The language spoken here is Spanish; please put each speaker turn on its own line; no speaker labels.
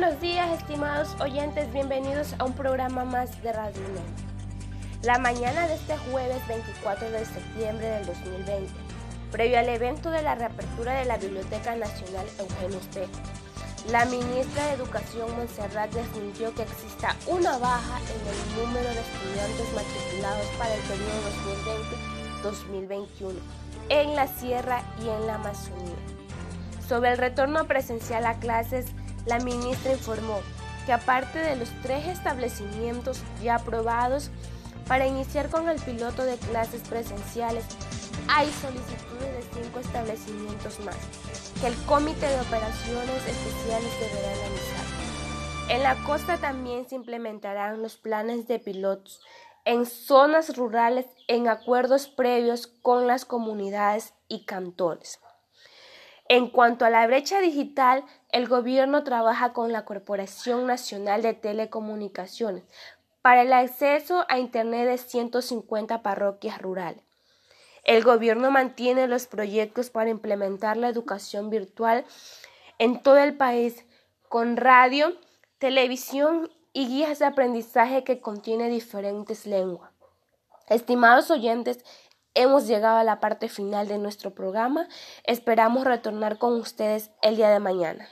buenos días, estimados oyentes. Bienvenidos a un programa más de Radio UNED. La mañana de este jueves 24 de septiembre del 2020, previo al evento de la reapertura de la Biblioteca Nacional Eugenio Espejo, la ministra de Educación Montserrat desmintió que exista una baja en el número de estudiantes matriculados para el periodo 2020-2021 en la Sierra y en la Amazonía. Sobre el retorno presencial a clases, la ministra informó que aparte de los tres establecimientos ya aprobados para iniciar con el piloto de clases presenciales, hay solicitudes de cinco establecimientos más que el Comité de Operaciones Especiales deberá analizar. En la costa también se implementarán los planes de pilotos en zonas rurales en acuerdos previos con las comunidades y cantones. En cuanto a la brecha digital, el gobierno trabaja con la Corporación Nacional de Telecomunicaciones para el acceso a Internet de 150 parroquias rurales. El gobierno mantiene los proyectos para implementar la educación virtual en todo el país con radio, televisión y guías de aprendizaje que contiene diferentes lenguas. Estimados oyentes, Hemos llegado a la parte final de nuestro programa. Esperamos retornar con ustedes el día de mañana.